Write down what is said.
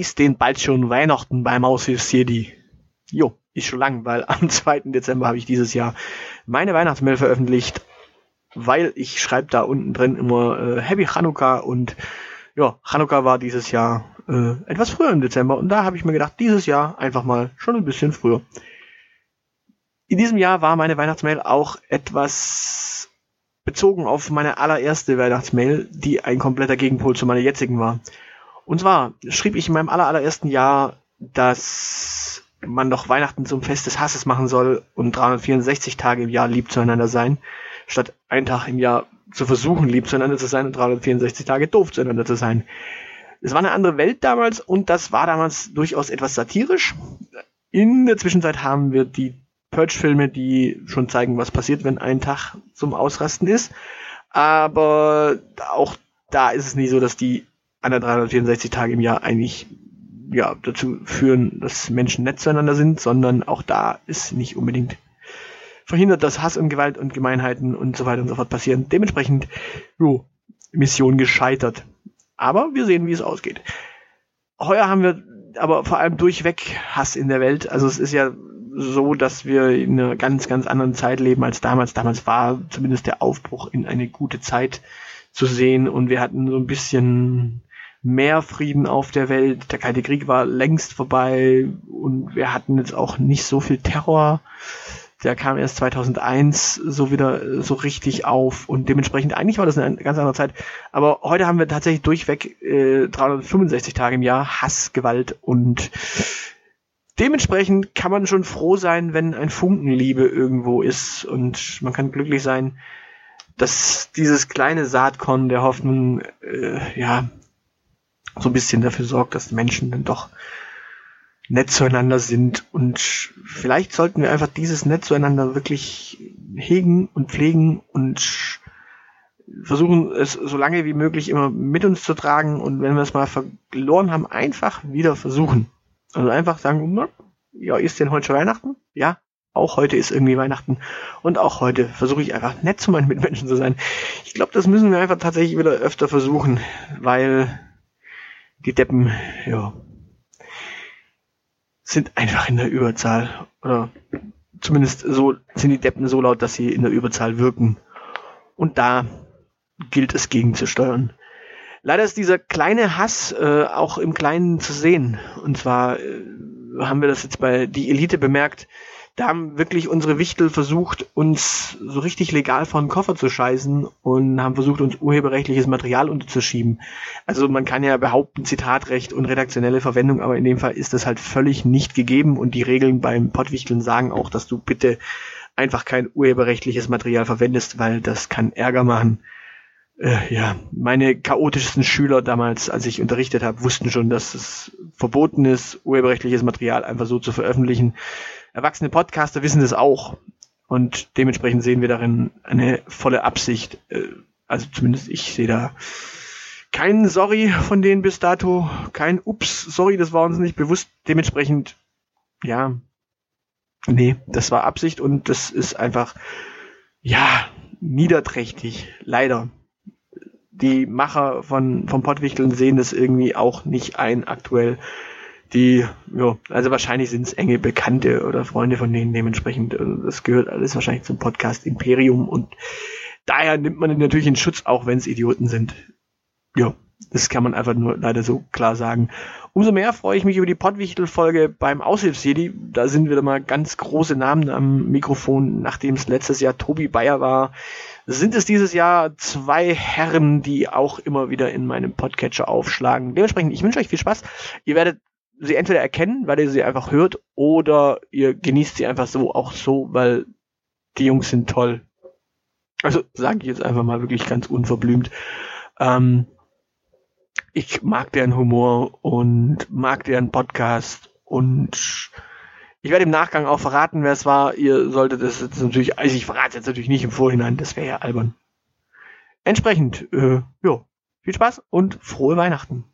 Ist denn bald schon Weihnachten beim Aushilfs City? Jo, ist schon lang, weil am 2. Dezember habe ich dieses Jahr meine Weihnachtsmail veröffentlicht, weil ich schreibe da unten drin immer äh, Happy Chanukka und ja, Chanukka war dieses Jahr äh, etwas früher im Dezember und da habe ich mir gedacht, dieses Jahr einfach mal schon ein bisschen früher. In diesem Jahr war meine Weihnachtsmail auch etwas bezogen auf meine allererste Weihnachtsmail, die ein kompletter Gegenpol zu meiner jetzigen war. Und zwar schrieb ich in meinem allerersten Jahr, dass man doch Weihnachten zum Fest des Hasses machen soll und 364 Tage im Jahr lieb zueinander sein, statt einen Tag im Jahr zu versuchen, lieb zueinander zu sein und 364 Tage doof zueinander zu sein. Es war eine andere Welt damals und das war damals durchaus etwas satirisch. In der Zwischenzeit haben wir die Purge-Filme, die schon zeigen, was passiert, wenn ein Tag zum Ausrasten ist. Aber auch da ist es nicht so, dass die alle 364 Tage im Jahr eigentlich ja, dazu führen, dass Menschen nett zueinander sind, sondern auch da ist nicht unbedingt verhindert, dass Hass und Gewalt und Gemeinheiten und so weiter und so fort passieren. Dementsprechend, jo, Mission gescheitert. Aber wir sehen, wie es ausgeht. Heuer haben wir aber vor allem durchweg Hass in der Welt. Also es ist ja so, dass wir in einer ganz, ganz anderen Zeit leben als damals. Damals war zumindest der Aufbruch in eine gute Zeit zu sehen und wir hatten so ein bisschen mehr Frieden auf der Welt. Der Kalte Krieg war längst vorbei und wir hatten jetzt auch nicht so viel Terror. Der kam erst 2001 so wieder so richtig auf und dementsprechend eigentlich war das eine ganz andere Zeit. Aber heute haben wir tatsächlich durchweg äh, 365 Tage im Jahr Hass, Gewalt und dementsprechend kann man schon froh sein, wenn ein Funken Liebe irgendwo ist und man kann glücklich sein, dass dieses kleine Saatkorn der Hoffnung äh, ja so ein bisschen dafür sorgt, dass Menschen dann doch nett zueinander sind. Und vielleicht sollten wir einfach dieses nett zueinander wirklich hegen und pflegen und versuchen es so lange wie möglich immer mit uns zu tragen und wenn wir es mal verloren haben, einfach wieder versuchen. Also einfach sagen, ja, ist denn heute schon Weihnachten? Ja, auch heute ist irgendwie Weihnachten und auch heute versuche ich einfach nett zu meinen Mitmenschen zu sein. Ich glaube, das müssen wir einfach tatsächlich wieder öfter versuchen, weil die Deppen, ja, sind einfach in der Überzahl. Oder zumindest so sind die Deppen so laut, dass sie in der Überzahl wirken. Und da gilt es gegenzusteuern. Leider ist dieser kleine Hass äh, auch im Kleinen zu sehen. Und zwar äh, haben wir das jetzt bei die Elite bemerkt, da haben wirklich unsere Wichtel versucht, uns so richtig legal vor den Koffer zu scheißen und haben versucht, uns urheberrechtliches Material unterzuschieben. Also man kann ja behaupten, Zitatrecht und redaktionelle Verwendung, aber in dem Fall ist das halt völlig nicht gegeben und die Regeln beim Pottwichteln sagen auch, dass du bitte einfach kein urheberrechtliches Material verwendest, weil das kann Ärger machen. Äh, ja, meine chaotischsten Schüler damals, als ich unterrichtet habe, wussten schon, dass es verboten ist, urheberrechtliches Material einfach so zu veröffentlichen erwachsene Podcaster wissen das auch. Und dementsprechend sehen wir darin eine volle Absicht. Äh, also zumindest ich sehe da kein Sorry von denen bis dato, kein Ups, sorry, das war uns nicht bewusst. Dementsprechend, ja, nee, das war Absicht und das ist einfach, ja, niederträchtig, leider. Die Macher von, vom Pottwichteln sehen das irgendwie auch nicht ein aktuell die, ja, also wahrscheinlich sind es enge Bekannte oder Freunde von denen dementsprechend. Also das gehört alles wahrscheinlich zum Podcast Imperium und daher nimmt man natürlich in Schutz, auch wenn es Idioten sind. Ja, das kann man einfach nur leider so klar sagen. Umso mehr freue ich mich über die Pottwichtel-Folge beim Aushilfsjedi. Da sind wieder mal ganz große Namen am Mikrofon, nachdem es letztes Jahr Tobi Bayer war. Sind es dieses Jahr zwei Herren, die auch immer wieder in meinem Podcatcher aufschlagen. Dementsprechend, ich wünsche euch viel Spaß. Ihr werdet sie entweder erkennen, weil ihr sie einfach hört, oder ihr genießt sie einfach so, auch so, weil die Jungs sind toll. Also sage ich jetzt einfach mal wirklich ganz unverblümt. Ähm, ich mag deren Humor und mag deren Podcast und ich werde im Nachgang auch verraten, wer es war. Ihr solltet es jetzt natürlich, also ich verrate jetzt natürlich nicht im Vorhinein, das wäre ja albern. Entsprechend, äh, ja, viel Spaß und frohe Weihnachten.